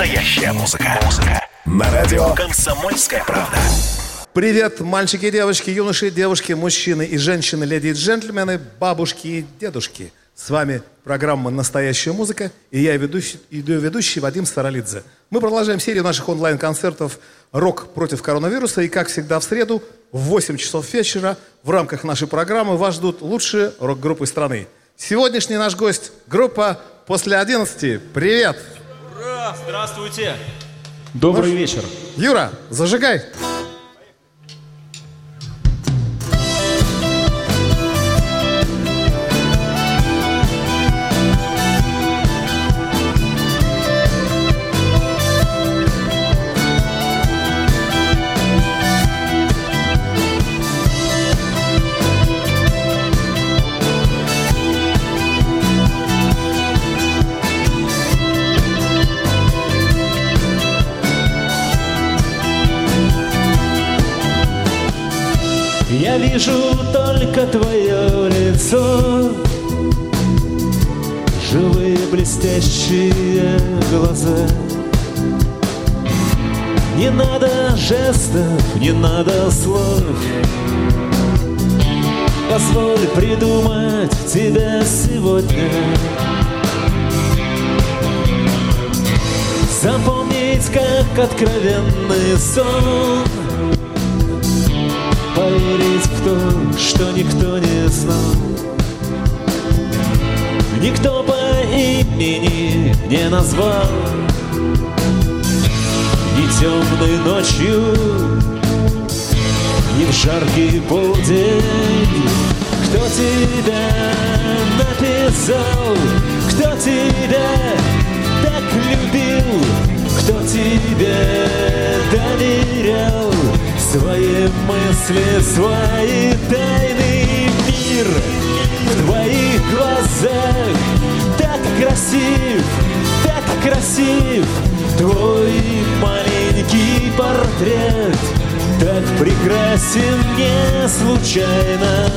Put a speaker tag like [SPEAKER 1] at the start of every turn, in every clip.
[SPEAKER 1] Настоящая музыка. Музыка. На радио «Комсомольская правда».
[SPEAKER 2] Привет, мальчики и девочки, юноши и девушки, мужчины и женщины, леди и джентльмены, бабушки и дедушки. С вами программа «Настоящая музыка» и я, ведущий, ее ведущий Вадим Старолидзе. Мы продолжаем серию наших онлайн-концертов «Рок против коронавируса» и, как всегда, в среду в 8 часов вечера в рамках нашей программы вас ждут лучшие рок-группы страны. Сегодняшний наш гость – группа «После 11». Привет!
[SPEAKER 3] Ура! Здравствуйте! Добрый вечер.
[SPEAKER 2] Юра, зажигай!
[SPEAKER 3] Блестящие глаза. Не надо жестов, не надо слов. Позволь придумать тебя сегодня. Запомнить, как откровенный сон. Поверить в то, что никто не знал. Никто по имени не назвал. Ни темной ночью, ни в жаркий полдень. Кто тебя написал, кто тебя так любил? Кто тебе доверял? Свои мысли, свои тайны мир В твоих глазах красив, так красив. Твой маленький портрет Так прекрасен не случайно.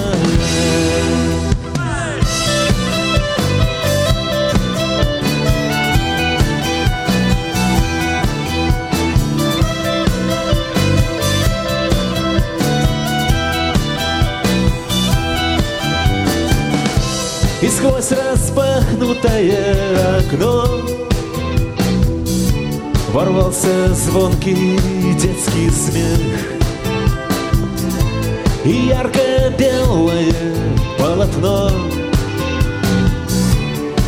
[SPEAKER 3] И сквозь распахнутое окно. Ворвался звонкий детский смех. И ярко-белое полотно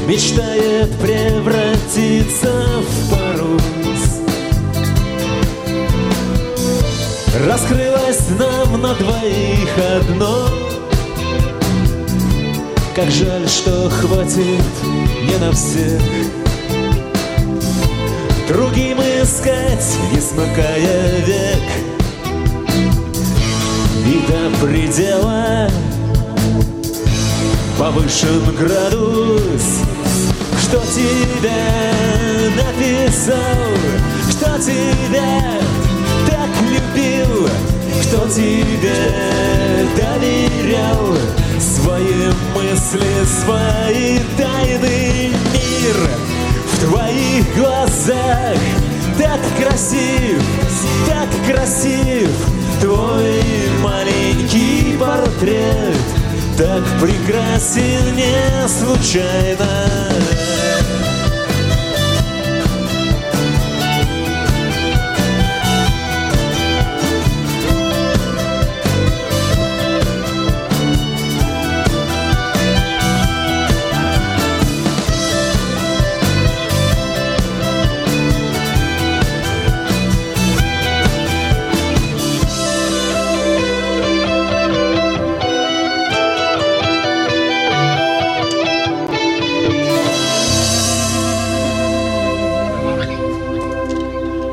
[SPEAKER 3] Мечтает превратиться в парус. Раскрылось нам на двоих одно. Как жаль, что хватит не на всех Другим искать, не смыкая век. И до предела повышен градус. Кто тебя написал, кто тебя так любил? Кто тебе доверял Свои мысли, свои тайны Мир в твоих глазах Так красив, так красив Твой маленький портрет Так прекрасен не случайно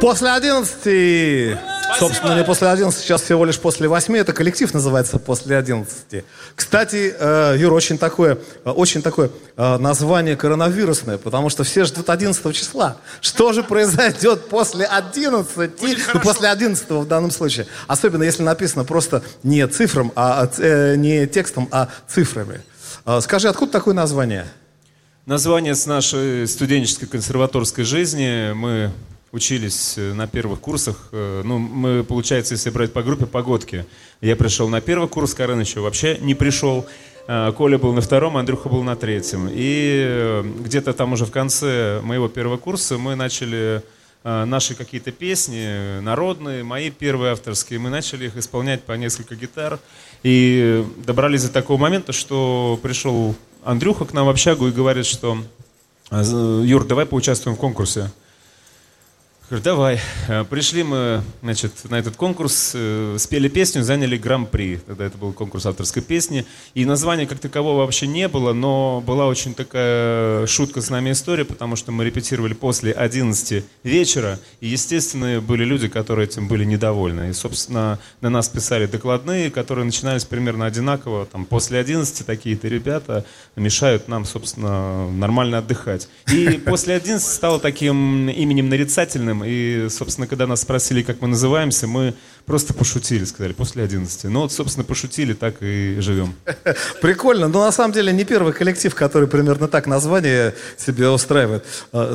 [SPEAKER 2] После 11. Собственно, не после 11, сейчас всего лишь после 8. Это коллектив называется после 11. Кстати, э, Юра, очень такое, э, очень такое э, название коронавирусное, потому что все ждут 11 числа. Что же произойдет после 11? Ну, после 11 в данном случае. Особенно если написано просто не цифром, а э, не текстом, а цифрами. Скажи, откуда такое название?
[SPEAKER 4] Название с нашей студенческой консерваторской жизни. Мы учились э, на первых курсах. Э, ну, мы, получается, если брать по группе, погодки. Я пришел на первый курс, Карен еще вообще не пришел. Э, Коля был на втором, Андрюха был на третьем. И где-то там уже в конце моего первого курса мы начали наши какие-то песни народные, мои первые авторские, мы начали их исполнять по несколько гитар. И добрались до такого момента, что пришел Андрюха к нам в общагу и говорит, что Юр, давай поучаствуем в конкурсе. Говорю, давай. Э, пришли мы значит, на этот конкурс, э, спели песню, заняли гран-при. Тогда это был конкурс авторской песни. И названия как такового вообще не было, но была очень такая шутка с нами история, потому что мы репетировали после 11 вечера. И, естественно, были люди, которые этим были недовольны. И, собственно, на нас писали докладные, которые начинались примерно одинаково. Там, после 11 такие-то ребята мешают нам, собственно, нормально отдыхать. И после 11 стало таким именем нарицательным, и, собственно, когда нас спросили, как мы называемся, мы просто пошутили, сказали, после 11. Ну вот, собственно, пошутили, так и живем.
[SPEAKER 2] Прикольно. Но на самом деле не первый коллектив, который примерно так название себе устраивает. А,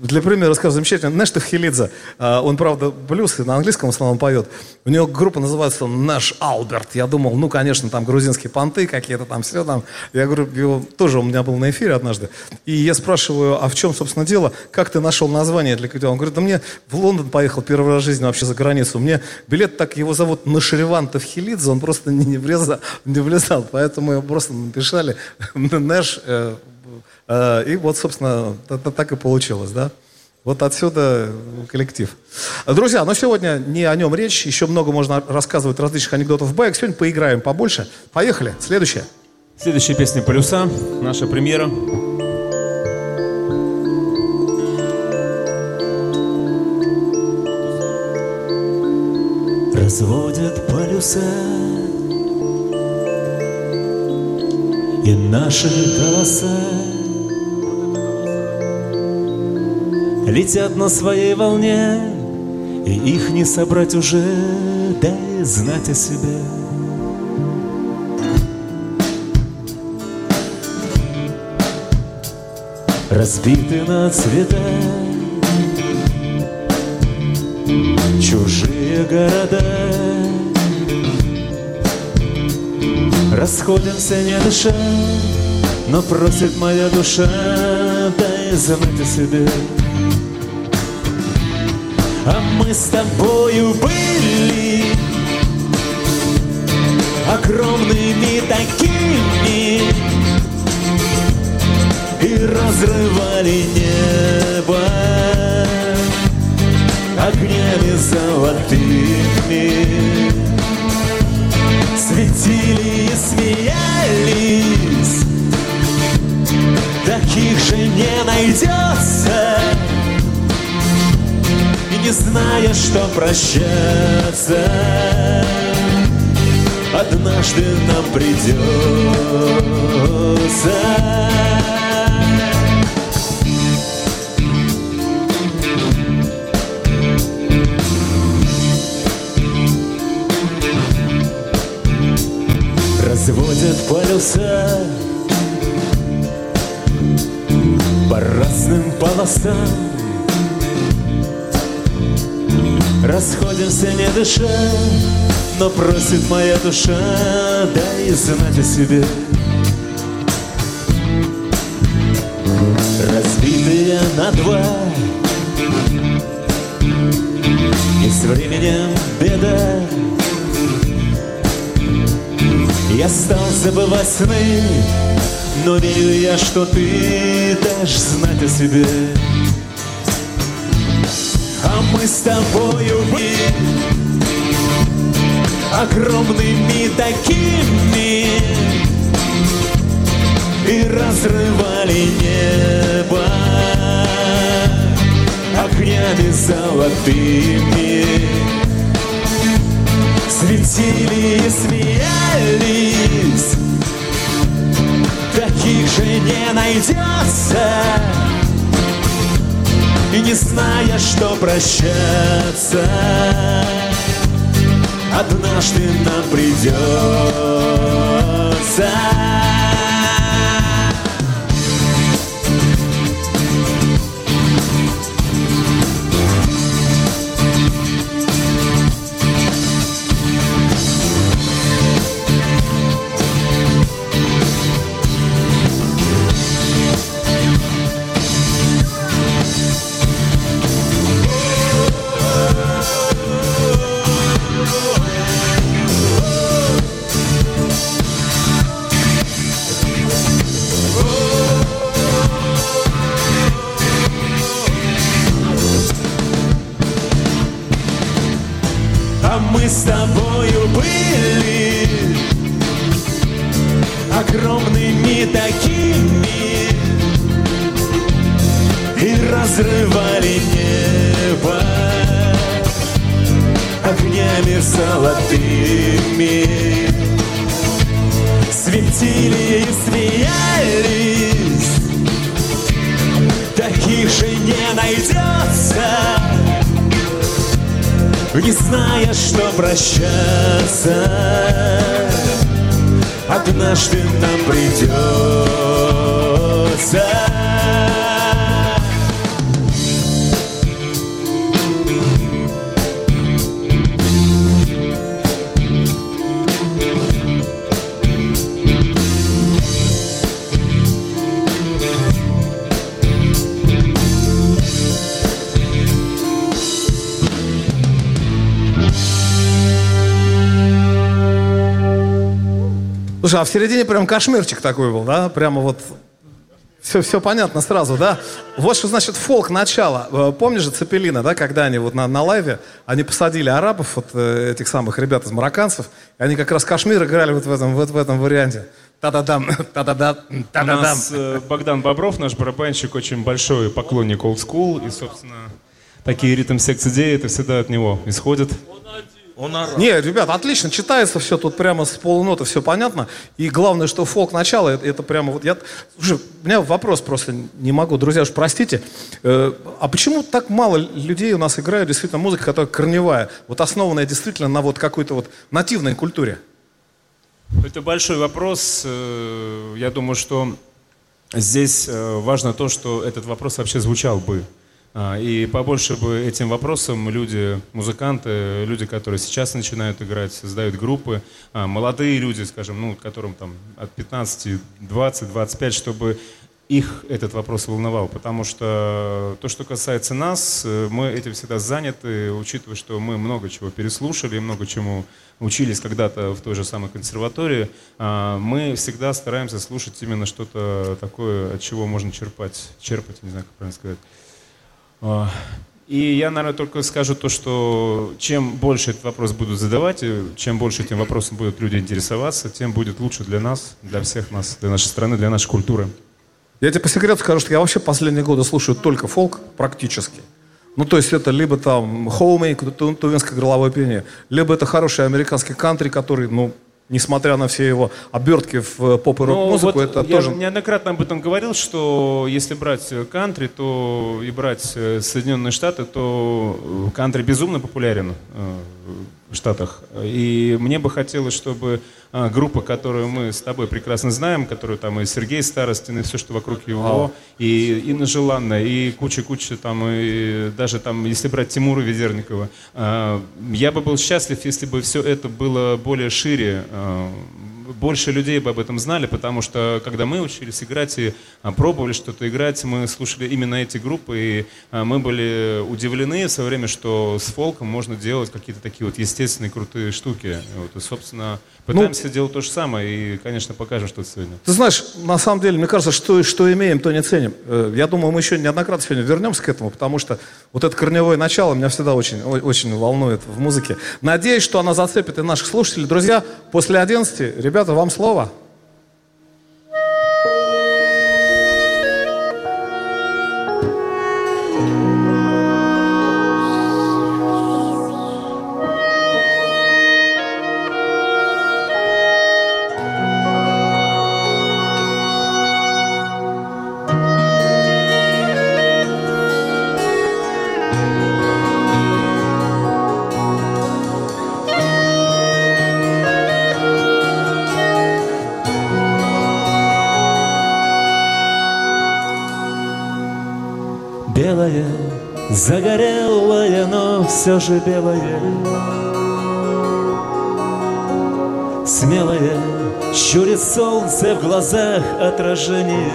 [SPEAKER 2] для примера скажу, замечательно. Нештов Хелидзе, а, он, правда, блюз на английском в основном поет. У него группа называется Наш Алберт. Я думал, ну, конечно, там грузинские понты какие-то там, все там. Я говорю, его, тоже у меня был на эфире однажды. И я спрашиваю, а в чем, собственно, дело? Как ты нашел название для коллектива? Он говорит, да мне в Лондон поехал первый раз в жизни вообще за границу. Мне билет так, его зовут Нашереван Тавхилидзе, он просто не, не, влезал, не влезал, поэтому его просто написали Нэш, э, э, и вот, собственно, так и получилось, да. Вот отсюда коллектив. Друзья, но сегодня не о нем речь, еще много можно рассказывать различных анекдотов в байк. Сегодня поиграем побольше. Поехали, следующая.
[SPEAKER 4] Следующая песня «Полюса», наша премьера.
[SPEAKER 3] Разводят полюса. И наши голоса Летят на своей волне И их не собрать уже. Дай знать о себе. Разбиты на цвета чужие города. Расходимся не дыша, но просит моя душа Дай знать о себе А мы с тобою были Огромными такими И разрывали небо огнями золотыми. Светили и смеялись. Таких же не найдется. И не зная, что прощаться Однажды нам придется полюса По разным полосам Расходимся не дыша Но просит моя душа Дай знать о себе. Разбитые на два. И с временем беда я стал забывать сны, но верю я, что ты дашь знать о себе. А мы с тобою были огромными такими и разрывали небо огнями золотыми светили и смеялись. Таких же не найдется. И не зная, что прощаться Однажды нам придется что прощаться Однажды нам придется
[SPEAKER 2] Слушай, а в середине прям кашмирчик такой был, да? Прямо вот все, все понятно сразу, да? Вот что значит фолк начало. Э, помнишь же Цепелина, да, когда они вот на, на лайве, они посадили арабов, вот э, этих самых ребят из марокканцев, и они как раз Кашмир играли вот в этом, вот в этом варианте. Та-да-дам, та-да-дам,
[SPEAKER 4] У нас э, Богдан Бобров, наш барабанщик, очень большой поклонник Old School. И, собственно, такие ритм-секс-идеи, это всегда от него исходит.
[SPEAKER 2] Не, ребят, отлично, читается все тут прямо с полуноты, все понятно. И главное, что фолк начало, это, это прямо вот я... Слушай, у меня вопрос просто не могу, друзья, уж простите. Э, а почему так мало людей у нас играют действительно музыка, которая корневая, вот основанная действительно на вот какой-то вот нативной культуре?
[SPEAKER 4] Это большой вопрос. Э, Я думаю, что здесь э, важно то, что этот вопрос вообще звучал бы. А, И побольше бы этим вопросом люди, музыканты, люди, которые сейчас начинают играть, создают группы, а, молодые люди, скажем, ну, которым там от 15, 20, 25, чтобы их этот вопрос волновал, потому что то, что касается нас, э, мы этим всегда заняты, учитывая, что мы много чего переслушали, много чему учились когда-то в той же самой консерватории, а, мы всегда стараемся слушать именно что-то такое, от чего можно черпать, черпать, не знаю, как правильно сказать. А, И я, наверное, только скажу то, что чем больше этот вопрос будут задавать, и чем больше этим вопросом будут люди интересоваться, тем будет лучше для нас, для всех нас, для нашей страны, для нашей культуры.
[SPEAKER 2] Я тебе по секрету скажу, что я вообще последние годы слушаю только фолк практически. Ну, то есть это либо там хоумей, ту- тувинское горловое пение, либо это хороший американский кантри, который, ну, несмотря на все его обертки в э, поп и
[SPEAKER 4] Ну,
[SPEAKER 2] рок-музыку,
[SPEAKER 4] вот
[SPEAKER 2] это
[SPEAKER 4] я
[SPEAKER 2] тоже...
[SPEAKER 4] неоднократно об этом говорил, что если брать э, кантри, то и брать э, Соединенные Штаты, то кантри безумно популярен в Штатах. И мне бы хотелось, чтобы э, группа, которую мы с тобой прекрасно знаем, которую там и Сергей Старостин, и все, что вокруг его, и Инна Желанная, и куча-куча там, и даже там, если брать Тимура Ведерникова, э, я бы был счастлив, если бы все это было более шире, э, больше людей бы об этом знали, потому что когда мы учились играть и а, пробовали что-то играть, мы слушали именно эти группы, и а, мы были удивлены в свое время, что с фолком можно делать какие-то такие вот естественные крутые штуки. Вот, и, собственно, пытаемся делать то же самое, и, конечно, покажем что-то сегодня.
[SPEAKER 2] Ты знаешь, на самом деле, мне кажется, что, что имеем, то не ценим. Э, Я думаю, мы еще неоднократно сегодня вернемся к этому, потому что вот это корневое начало меня всегда очень, очень волнует в музыке. Надеюсь, что она зацепит и наших слушателей. Друзья, после 11, ребята, вам слово.
[SPEAKER 3] Все же белая Смелая, щурит солнце в глазах отражение.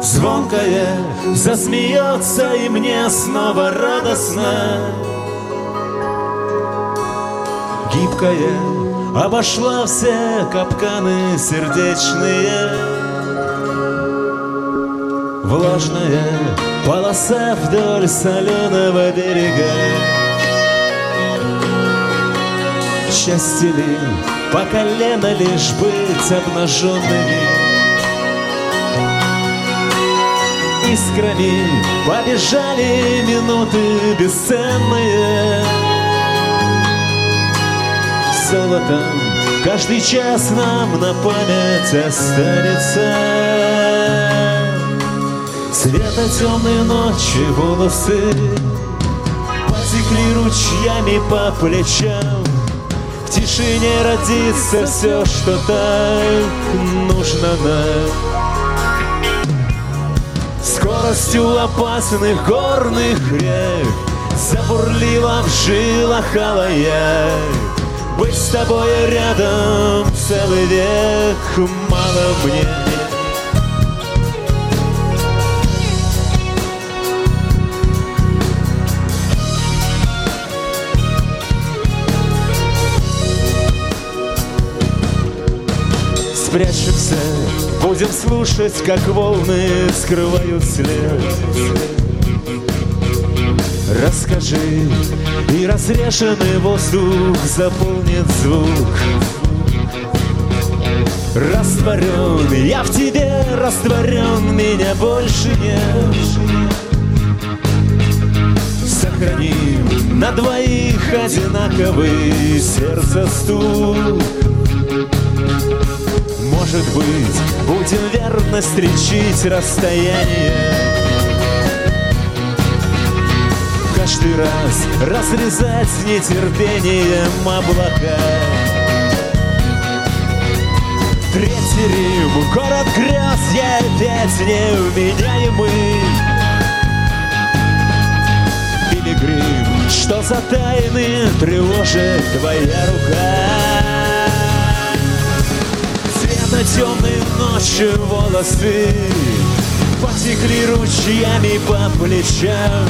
[SPEAKER 3] Звонкая, засмеется и мне снова радостно. Гибкая, обошла все капканы сердечные. Влажная полоса вдоль соленого берега. Счастье ли по колено лишь быть обнаженными? Искрами побежали минуты бесценные Золотом каждый час нам на память останется Цвета темной ночи волосы Потекли ручьями по плечам. В тишине родится все, что так нужно нам. Скоростью опасных горных рек Забурлила в жилах алая. Быть с тобой рядом целый век Мало мне Спрячемся, будем слушать, как волны скрывают след. Расскажи, и разрешенный воздух заполнит звук. Растворен, я в тебе растворен, меня больше нет. Сохраним на двоих одинаковый сердце стук. Может быть, будем верно встречить расстояние. Каждый раз разрезать нетерпением облака. Третий Рим, город грез, я опять невменяемый Пилигрим, что за тайны тревожит твоя рука темной ночью волосы. Потекли ручьями по плечам.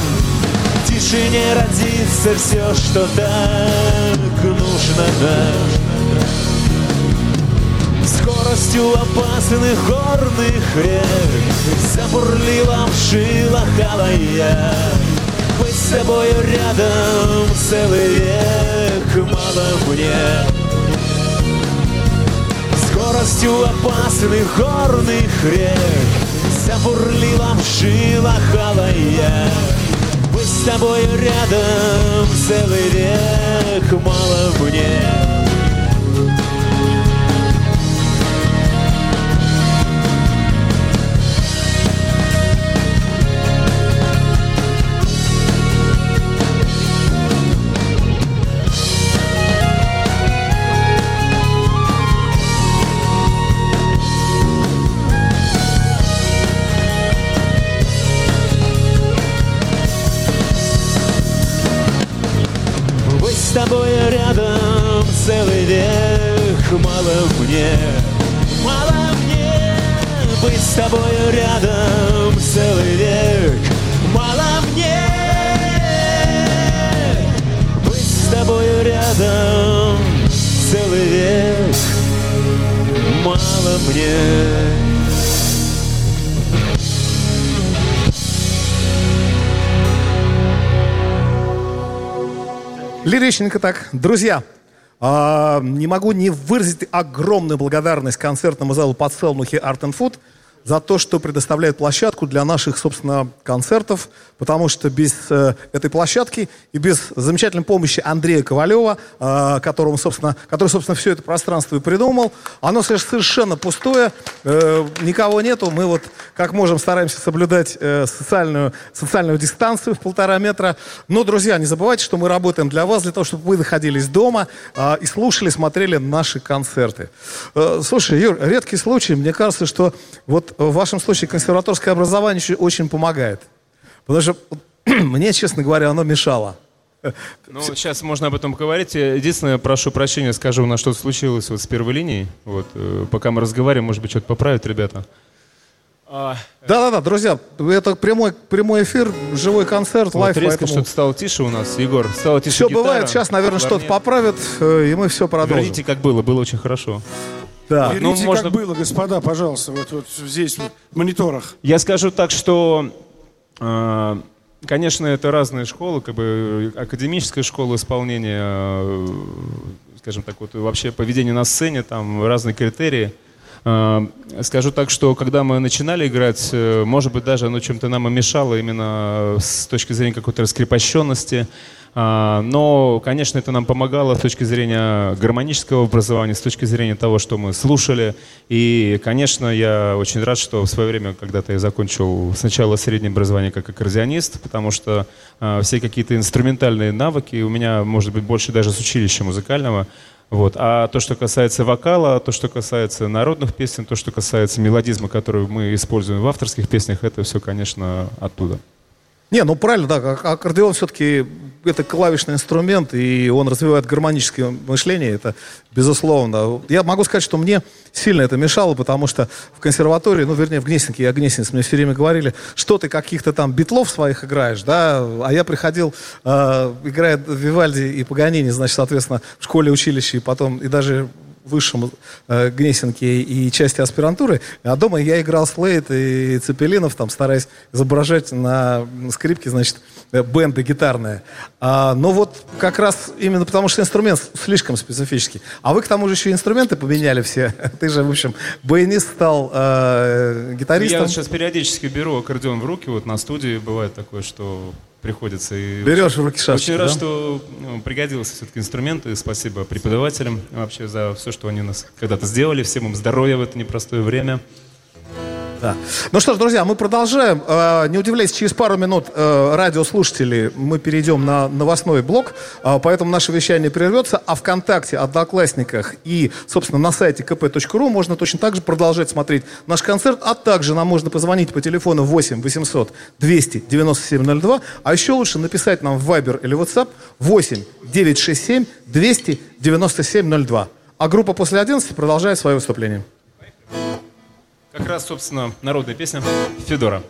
[SPEAKER 3] В тишине родится все, что так нужно нам Скоростью опасных горных рек. Забурлила в жилах алая. Быть с тобою рядом целый век Мало мне скоростью опасных горных рек Забурлила в жилах алая Быть с тобой рядом целый век Мало мне Мало мне, мало мне Быть с тобой рядом целый век. Мало мне Быть с тобой рядом целый век. Мало мне.
[SPEAKER 2] Лиричненько так. Друзья, а, не могу не выразить огромную благодарность концертному залу подсолнухи Art and Food за то, что предоставляет площадку для наших, собственно, концертов, потому что без э, этой площадки и без замечательной помощи Андрея Ковалева, э, которому, собственно, который, собственно, все это пространство и придумал, оно совершенно пустое, э, никого нету, мы вот как можем стараемся соблюдать э, социальную, социальную дистанцию в полтора метра. Но, друзья, не забывайте, что мы работаем для вас, для того, чтобы вы находились дома э, и слушали, смотрели наши концерты. Э, слушай, Юр, редкий случай, мне кажется, что вот в вашем случае консерваторское образование еще очень помогает. Потому что мне, честно говоря, оно мешало.
[SPEAKER 4] Ну, сейчас можно об этом поговорить. Единственное, прошу прощения, скажу, на что случилось вот с первой линией. Вот, э, пока мы разговариваем, может быть, что-то поправят ребята.
[SPEAKER 2] А, Да-да-да, друзья, это прямой, прямой эфир, живой концерт,
[SPEAKER 4] вот
[SPEAKER 2] live,
[SPEAKER 4] резко
[SPEAKER 2] поэтому...
[SPEAKER 4] что-то стало тише у нас, Егор. Стало тише
[SPEAKER 2] Все
[SPEAKER 4] гитара,
[SPEAKER 2] бывает, сейчас, наверное, что-то поправят, э, и мы все продолжим.
[SPEAKER 4] Верните, как было, было очень хорошо.
[SPEAKER 2] Да.
[SPEAKER 5] Верните,
[SPEAKER 4] Ну, можно-
[SPEAKER 5] как было, господа, пожалуйста, вот, вот здесь, вот, в мониторах.
[SPEAKER 4] Я скажу так, что, э, конечно, это разные школы, как бы академическая школа исполнения, э, скажем так, вот вообще поведение на сцене, там разные критерии. Э, Скажу так, что когда мы начинали играть, э, может быть, даже оно чем-то нам и мешало именно с точки зрения какой-то раскрепощенности. А, Но, конечно, это нам помогало с точки зрения гармонического образования, с точки зрения того, что мы слушали. И, конечно, я очень рад, что в свое время когда-то я закончил сначала среднее образование как аккордеонист, потому что а, все какие-то инструментальные навыки у меня, может быть, больше даже с училища музыкального. Вот. А то, что касается вокала, то, что касается народных песен, то, что касается мелодизма, который мы используем в авторских песнях, это все, конечно, оттуда.
[SPEAKER 2] Не, ну правильно, да, ак- аккордеон все-таки это клавишный инструмент, и он развивает гармоническое мышление, это безусловно. Я могу сказать, что мне сильно это мешало, потому что в консерватории, ну, вернее, в Гнесинке, я гнесинец, мне все время говорили, что ты каких-то там битлов своих играешь, да, а я приходил, э, играя Вивальди и Паганини, значит, соответственно, в школе, училище, и потом, и даже высшем э, Гнесинке и части аспирантуры, а дома я играл Слейд и Цепелинов, там, стараясь изображать на скрипке, значит, бенды гитарные. А, но вот как раз именно потому, что инструмент слишком специфический. А вы, к тому же, еще инструменты поменяли все. Ты же, в общем, баянист стал э,
[SPEAKER 4] Я
[SPEAKER 2] гитаристом.
[SPEAKER 4] вот сейчас периодически беру аккордеон в руки, вот на студии бывает такое, что приходится. И
[SPEAKER 2] Берешь в руки шашечку,
[SPEAKER 4] Очень рад,
[SPEAKER 2] да?
[SPEAKER 4] что ну, пригодился все-таки инструмент, и спасибо преподавателям вообще за все, что они нас когда-то сделали. Всем им здоровья в это непростое время.
[SPEAKER 2] Да. Ну что ж, друзья, мы продолжаем. Э, Не удивляйтесь, через пару минут э, радиослушатели мы перейдем на новостной блок, э, поэтому наше вещание прервется, а ВКонтакте, Одноклассниках и, собственно, на сайте kp.ru можно точно так же продолжать смотреть наш концерт, а также нам можно позвонить по телефону 8 800 200 9702, а еще лучше написать нам в Viber или WhatsApp 8 967 200 9702. А группа после 11 продолжает свое выступление.
[SPEAKER 4] Как раз, собственно, народная песня Федора.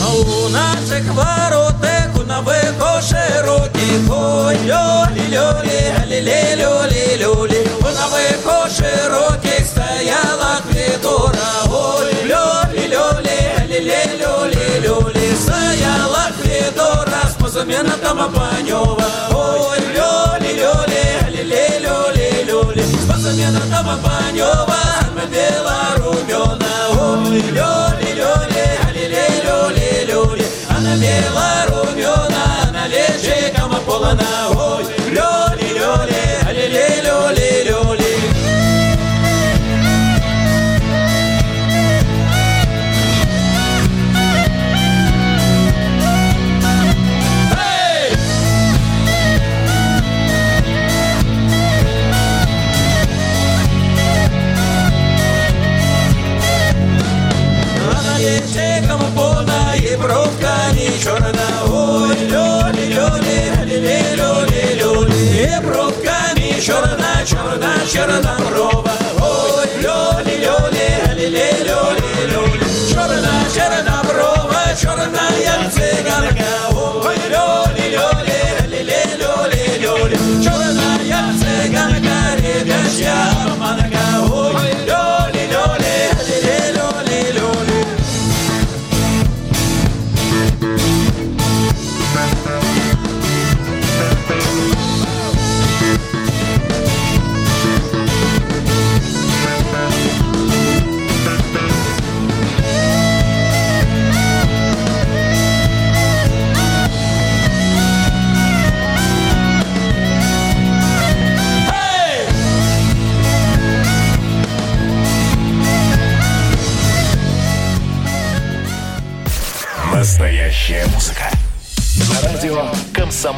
[SPEAKER 6] А у наших воротах нових широких ой лёли лёли лили лёли лёли у нових широких стояла Федора Позаменом Панёва ой лёли лёли лили лёли лёли. С позаменом Панёва мы белорумёна ой лёли лёли лили лёли лёли. Она белорумёна она лечиком полона ой лёли И бровка не черна, черна, черна брова Ой, лёли, лёли, лили, лёли, лёли. Черна, черна брова, черная цыганка. Ой,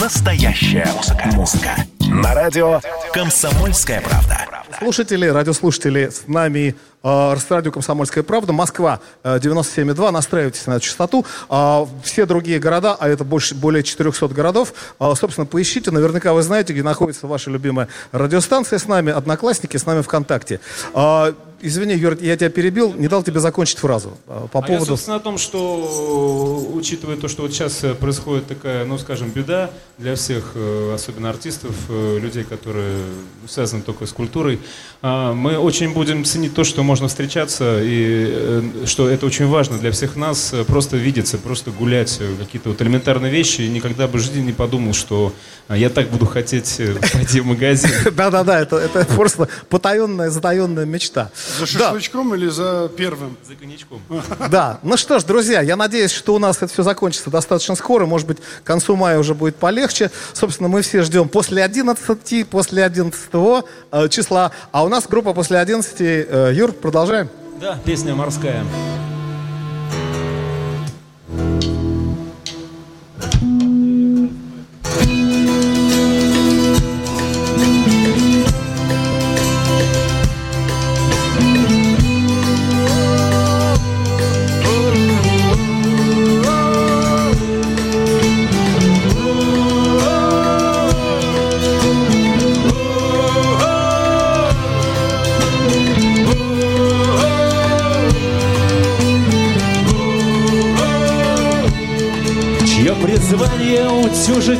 [SPEAKER 1] Настоящая музыка. Музыка. На радио «Комсомольская правда».
[SPEAKER 2] Слушатели, радиослушатели, с нами радио «Комсомольская правда», Москва э, 97,2, настраивайтесь на эту частоту. Э, все другие города, а это больше, более 400 городов, э, собственно, поищите, наверняка вы знаете, где находится ваша любимая радиостанция с нами, Одноклассники, с нами ВКонтакте. Э, Извини, Юр, я тебя перебил, не дал тебе закончить фразу. э, По
[SPEAKER 4] а
[SPEAKER 2] поводу...
[SPEAKER 4] я, собственно, о том, что, учитывая то, что вот сейчас э, происходит такая, ну, скажем, беда для всех, э, особенно артистов, э, людей, которые связаны только с культурой, а, мы очень будем ценить то, что можно встречаться, и э, что это очень важно для всех нас, э, просто видеться, просто гулять, э, какие-то вот элементарные вещи, и никогда бы в жизни не подумал, что а, я так буду хотеть пойти в магазин.
[SPEAKER 2] Да-да-да, это, это просто потаенная, затаенная мечта.
[SPEAKER 5] За шашлычком или за первым?
[SPEAKER 4] За коньячком.
[SPEAKER 2] Да, ну что ж, друзья, я надеюсь, что у нас это все закончится достаточно скоро, может быть, к концу мая уже будет полегче. Собственно, мы все ждем после 11, после 11 э, числа, а у нас группа после 11. Э, Юр, продолжаем.
[SPEAKER 4] Да, песня морская.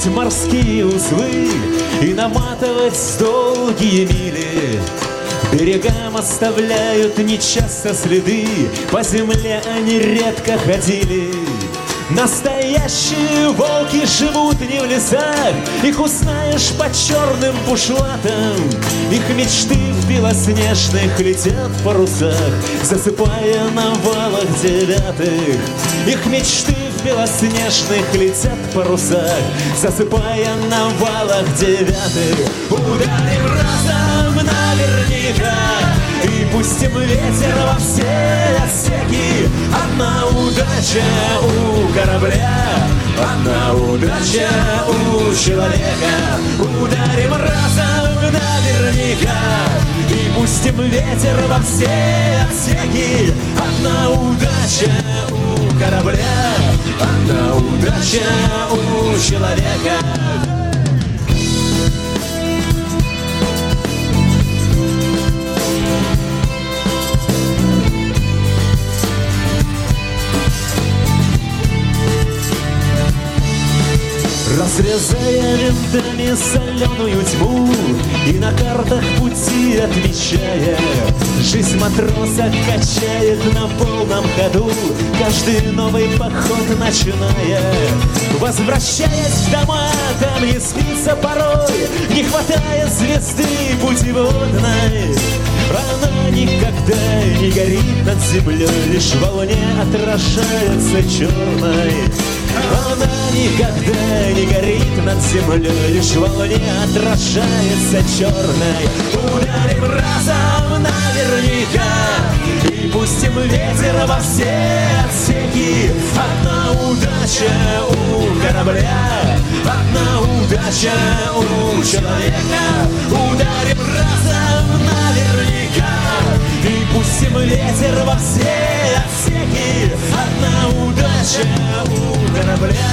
[SPEAKER 3] Утюжить морские узлы И наматывать долгие мили. Берегам оставляют нечасто следы По земле они редко ходили. Настоящие волки живут не в лесах Их узнаешь по черным бушлатам Их мечты в белоснежных летят в парусах Засыпая на валах девятых. Их мечты белоснежных летят в парусах Засыпая на валах девятых. Ударим разом наверняка И пустим ветер во все отсеки. Одна удача у корабля Одна удача у человека. Ударим разом наверняка И пустим ветер во все отсеки. Одна удача у корабля Одна удача у человека Разрезая винтами соленую тьму И на картах пути отмечая Жизнь матроса качает на полном ходу. Каждый новый поход начиная Возвращаясь в дома, там не спится порой. Не хватая звезды путеводной Она никогда не горит над землей Лишь волне отражается черной Она никогда не горит над землей Лишь в волне отражается черной Ударим разом наверняка И пустим ветер во все отсеки. Одна удача у корабля Одна удача у человека. Ударим разом наверняка И пустим ветер во все отсеки. Одна удача у корабля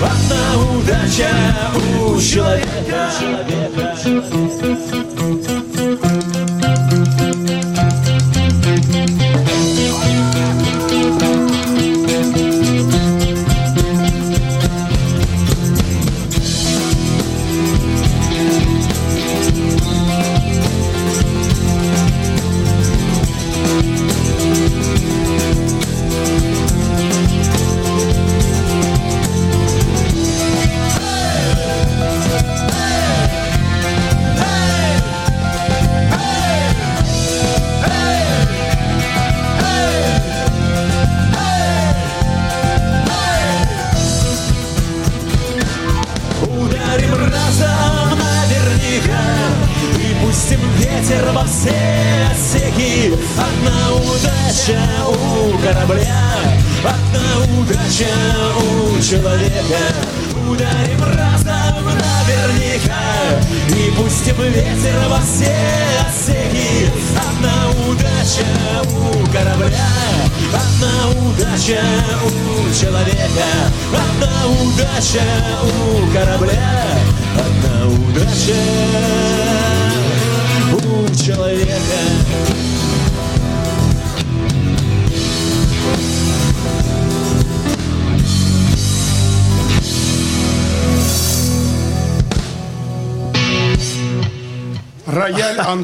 [SPEAKER 3] Одна удача у человека, человека.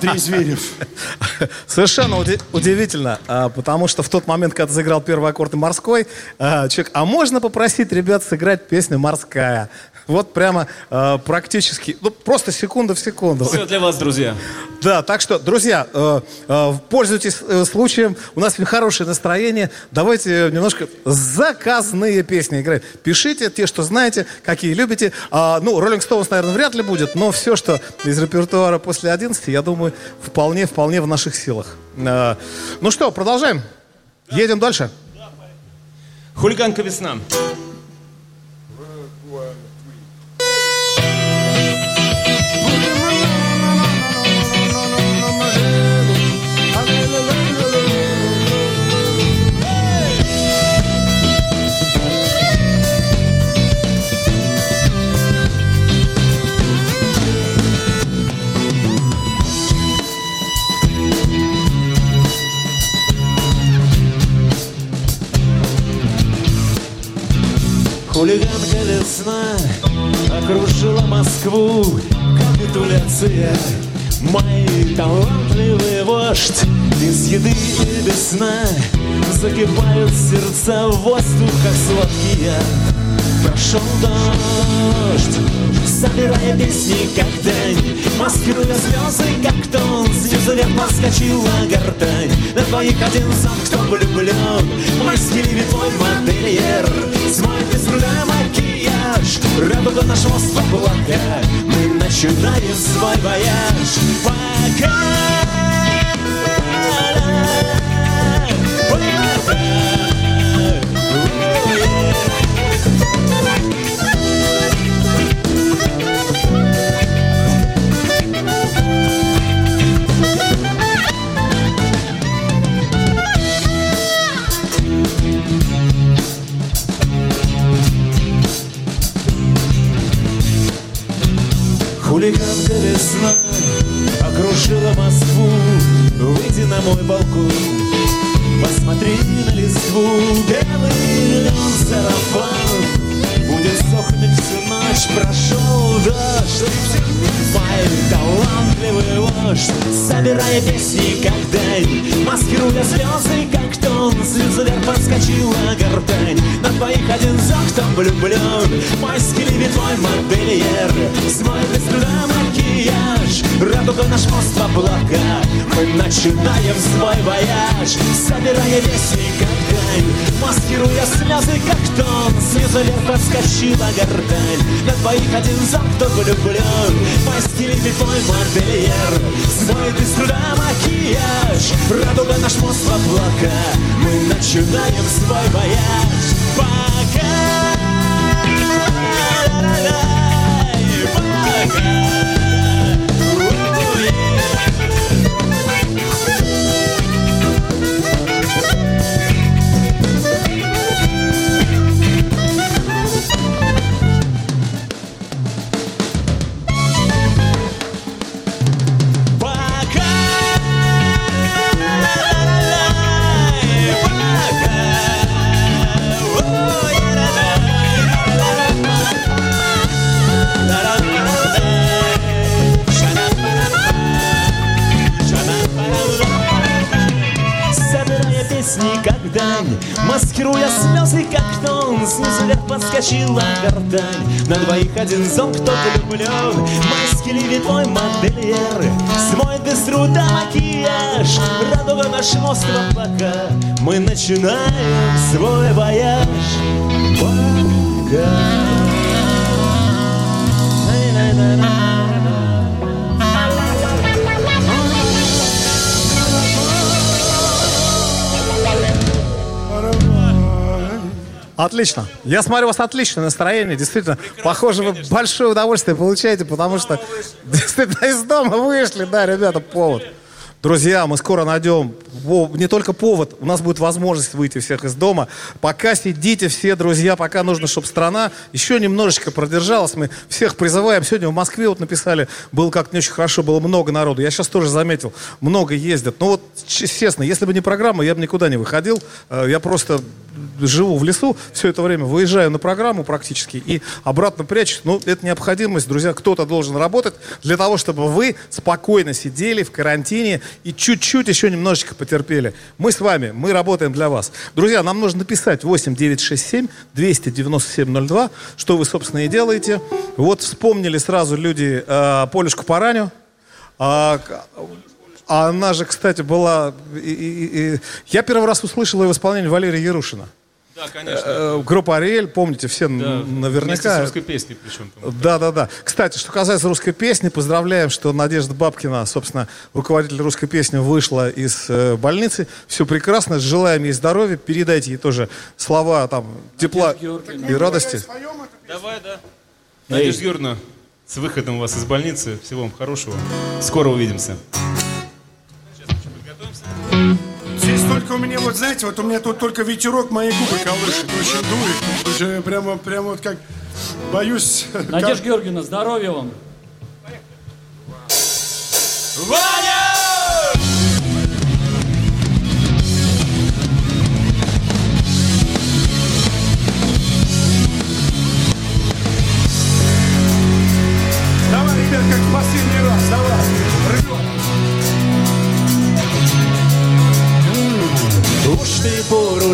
[SPEAKER 5] Андрей Зверев.
[SPEAKER 2] Совершенно уди- удивительно, а, потому что в тот момент, когда ты заиграл первый аккорд и морской, а, человек, а можно попросить ребят сыграть песню «Морская»? Вот прямо а, практически, ну просто секунда в секунду.
[SPEAKER 4] Все для вас, друзья.
[SPEAKER 2] Да, так что, друзья, э, э, пользуйтесь э, случаем. У нас хорошее настроение. Давайте немножко заказные песни играть. Пишите те, что знаете, какие любите. А, ну, Rolling Stones, наверное, вряд ли будет, но все, что из репертуара после 11, я думаю, вполне, вполне в наших силах. Э, ну что, продолжаем? Едем дальше?
[SPEAKER 4] Хулиганка весна.
[SPEAKER 3] Москву Капитуляция. Мой талантливый вождь Без еды и без сна. Закипают сердца в воздухах сладкие Прошел дождь Собирая песни, как дань Маскируя слезы, как тон Снизу вверх подскочила гортань. На двоих один сам, кто влюблен Мой стиль твой модельер Смой без труда макияж. Радуга наш мост в облака Мы начинаем свой вояж. Пока подскочила гортань На двоих один зон, кто влюблен Мой скелет, твой модельер Смой без труда макияж Радуга наш мост в облака Мы начинаем свой вояж Пока Собирая подскочила гортань. На двоих один зон, кто влюблен Майский ливень твой модельер. Смой без труда макияж. Радуга наш мост облака Мы начинаем свой вояж. Пока
[SPEAKER 2] Отлично. Я смотрю, у вас отличное настроение. Действительно, похоже, вы большое удовольствие получаете, потому что действительно из дома вышли. Да, ребята, повод. Друзья, мы скоро найдем не только повод, у нас будет возможность выйти всех из дома. Пока сидите все, друзья, пока нужно, чтобы страна еще немножечко продержалась. Мы всех призываем. Сегодня в Москве вот написали, было как-то не очень хорошо, было много народу. Я сейчас тоже заметил, много ездят. Но вот, естественно, если бы не программа, я бы никуда не выходил. Э, я просто живу в лесу все это время, выезжаю на программу практически и обратно прячусь. Ну, это необходимость, друзья, кто-то должен работать для того, чтобы вы спокойно сидели в карантине и чуть-чуть еще немножечко потерпели. Мы с вами, мы работаем для вас. Друзья, нам нужно написать 8 967 297 02, что вы, собственно, и делаете. Вот вспомнили сразу люди э, Полюшку Параню. А, а она же, кстати, была... И, и, и... Я первый раз услышал ее в исполнении Валерия Ярушина.
[SPEAKER 4] Да, конечно. Э,
[SPEAKER 2] группа Ариэль, помните, все да, наверняка.
[SPEAKER 4] с русской песней причем.
[SPEAKER 2] Да, да, да. Кстати, что касается русской песни, поздравляем, что Надежда Бабкина, собственно, руководитель русской песни, вышла из э, больницы. Все прекрасно, желаем ей здоровья, передайте ей тоже слова там тепла и радости.
[SPEAKER 4] Давай, да. Надежда Георгиевна, с выходом вас из больницы, всего вам хорошего. Скоро увидимся.
[SPEAKER 5] Здесь только у меня, вот знаете, вот у меня тут только ветерок мои губы колышет, очень дует. Уже прямо, прямо вот как боюсь.
[SPEAKER 7] Надежда как... Георгиевна, здоровья вам.
[SPEAKER 8] Ваня!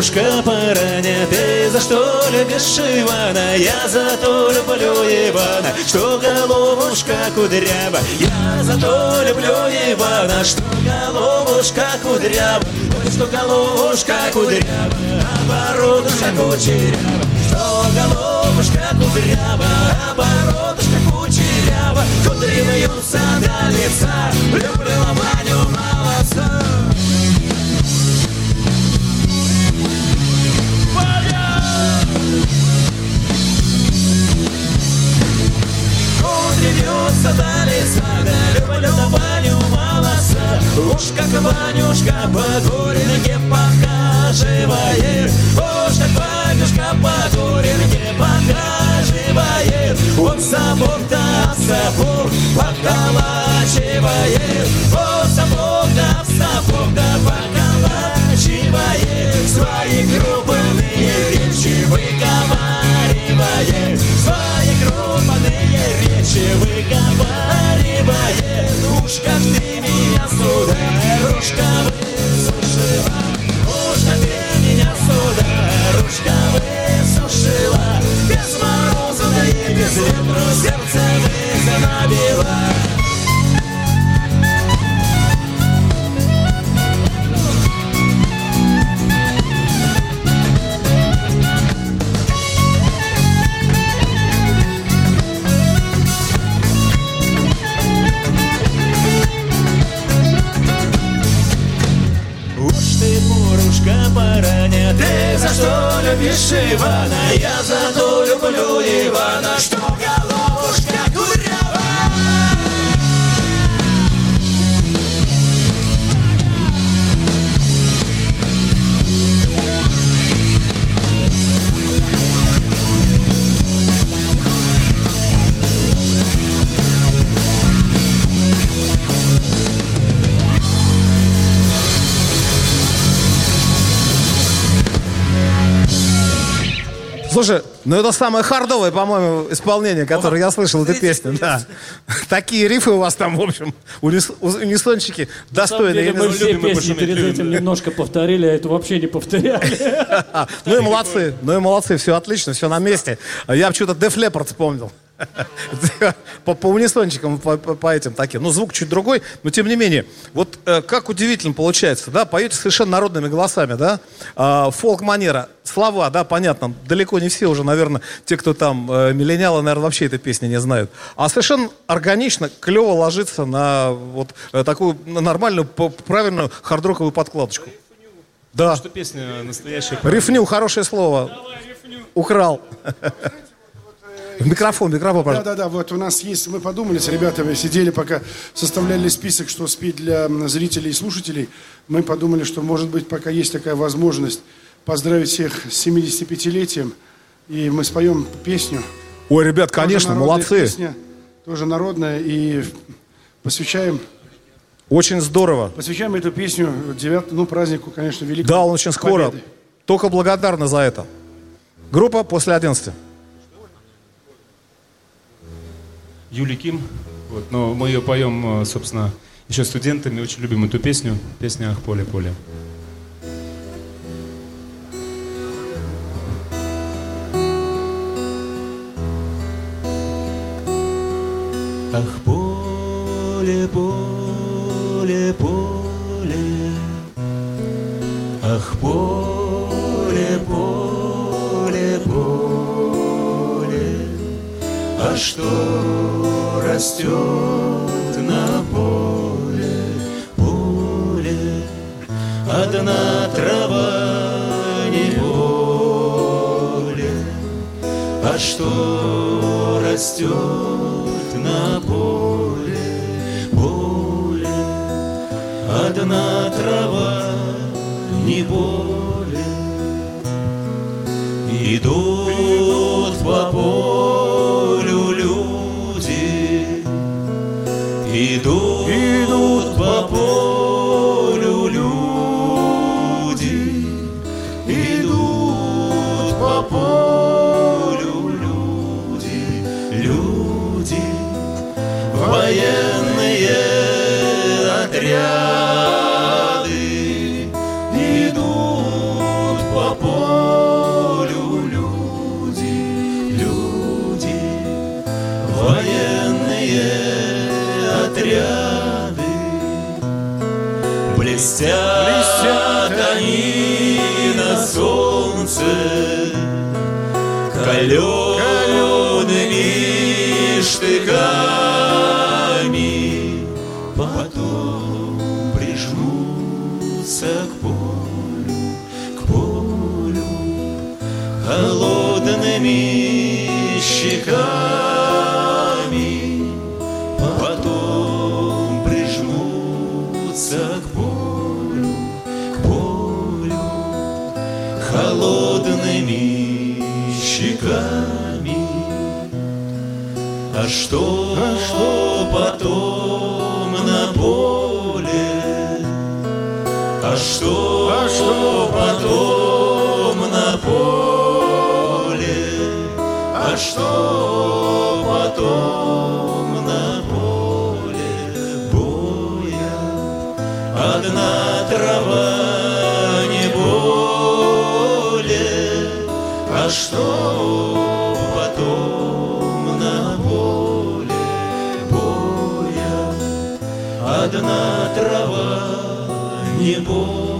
[SPEAKER 3] Порушка, пораня, ты за что любишь Ивана? Я за то люблю Ивана, что головушка кудрява. Я за то люблю Ивана, что головушка кудрява. Ой, что головушка кудрява, а бородушка кучерява. Что головушка кудрява, а бородушка кучерява. Кудри вьются до лица, люблю Ваню молодца. Лица, да люблю Ваню молодца Уж как Ванюшка по горенке похаживает Уж как Ванюшка по горенке похаживает Он сапог-то сапог поколачивает Он сапог-то сапог-то поколачивает Свои крупные речи выговаривает Свои крупные речи выговаривает Уж как ты меня сюда, ручка высушила Уж как ты меня сюда, ручка высушила. Без мороза, да и без ветру сердце вызанабила Ивана? Я за люблю Ивана Что головушка
[SPEAKER 2] Слушай, ну это самое хардовое, по-моему, исполнение, которое я слышал этой песни. Да. Такие рифы у вас там, в общем, унис, унисончики достойные.
[SPEAKER 7] мы все песни перед этим немножко повторили, а это вообще не повторяли.
[SPEAKER 2] Ну и молодцы, ну и молодцы, все отлично, все на месте. Я что-то Def Leppard вспомнил. по, по унисончикам, по, по, по этим таким. Ну, звук чуть другой, но тем не менее. Вот э, как удивительно получается, да, поете совершенно народными голосами, да, э, фолк-манера, слова, да, понятно, далеко не все уже, наверное, те, кто там э, миллениалы, наверное, вообще этой песни не знают. А совершенно органично, клево ложится на вот э, такую на нормальную, правильную хардроковую подкладочку. Да.
[SPEAKER 4] Что песня настоящая.
[SPEAKER 2] Рифню, хорошее слово.
[SPEAKER 7] Давай, рифню.
[SPEAKER 2] украл. Микрофон, микрофон, пожалуйста.
[SPEAKER 5] Да, да, да, вот у нас есть, мы подумали с ребятами, сидели пока, составляли список, что спеть для зрителей и слушателей. Мы подумали, что, может быть, пока есть такая возможность поздравить всех с 75-летием, и мы споем песню.
[SPEAKER 2] Ой, ребят, конечно, молодцы.
[SPEAKER 5] Песня, тоже народная, и посвящаем,
[SPEAKER 2] Очень здорово.
[SPEAKER 5] посвящаем эту песню девят, ну, празднику, конечно, великому.
[SPEAKER 2] Да, он очень скоро.
[SPEAKER 5] Победы.
[SPEAKER 2] Только благодарны за это. Группа после 11.
[SPEAKER 4] Юли Ким. Вот, но мы ее поем, э, собственно, еще студентами. Очень любим эту песню. Песня «Ах, поле, поле».
[SPEAKER 3] Ах, поле, поле, поле, Ах, поле, поле, поле, А что растет на поле, поле, Одна трава не поле, А что растет на поле, поле, Одна трава не более. Идут по полю Идут, идут по полю что, а что потом на поле? А что, а что потом на поле? А что потом на поле боя? Одна трава не более, а что не более.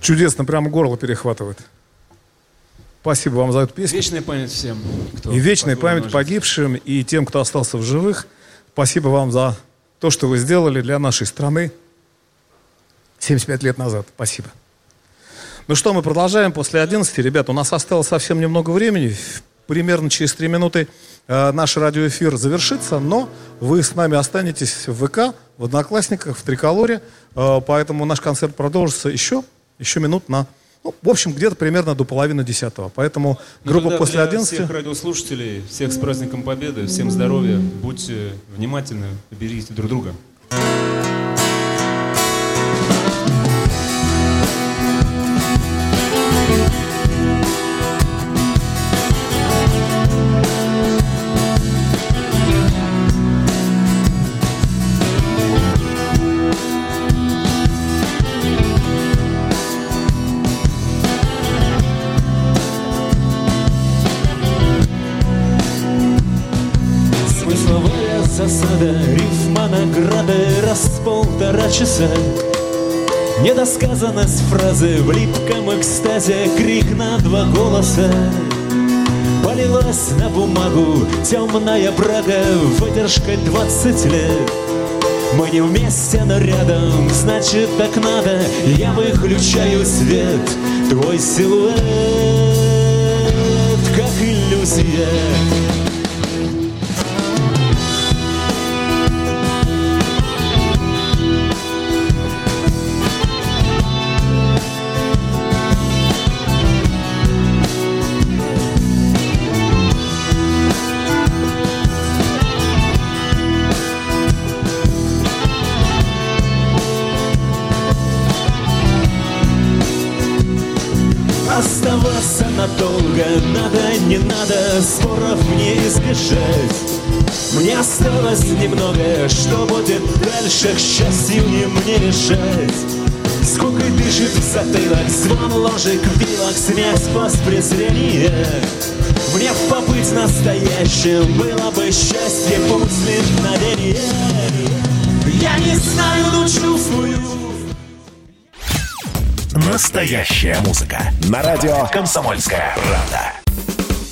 [SPEAKER 2] Чудесно, прямо горло перехватывает. Спасибо вам за эту песню.
[SPEAKER 4] Вечная память всем, кто
[SPEAKER 2] И вечная память погибшим, и тем, кто остался в живых. Спасибо вам за то, что вы сделали для нашей страны 75 лет назад. Спасибо. Ну что, мы продолжаем после 11. Ребят, у нас осталось совсем немного времени. Примерно через 3 минуты э, наш радиоэфир завершится, но вы с нами останетесь в ВК, в Одноклассниках, в Триколоре. Э, поэтому наш концерт продолжится еще еще минут на... Ну, в общем, где-то примерно до половины десятого. Поэтому
[SPEAKER 4] Ну,
[SPEAKER 2] группа после
[SPEAKER 4] для
[SPEAKER 2] 11...
[SPEAKER 4] всех радиослушателей, всех с праздником Победы, всем здоровья, будьте внимательны, берегите друг друга.
[SPEAKER 3] Недосказанность фразы в липком экстазе Крик на два голоса. Полилась на бумагу темная брага Выдержкой 20 лет. Мы не вместе, но рядом, значит так надо. Я выключаю свет, твой силуэт Как иллюзия надо Споров мне избежать. Мне осталось немного Что будет дальше, к счастью, не мне решать. Сколько дышит в затылок Звон ложек, вилок, смесь пост презрения Мне побыть настоящим Было бы счастье после мгновения Я не знаю, но чувствую.
[SPEAKER 1] Настоящая музыка. На радио «Комсомольская правда».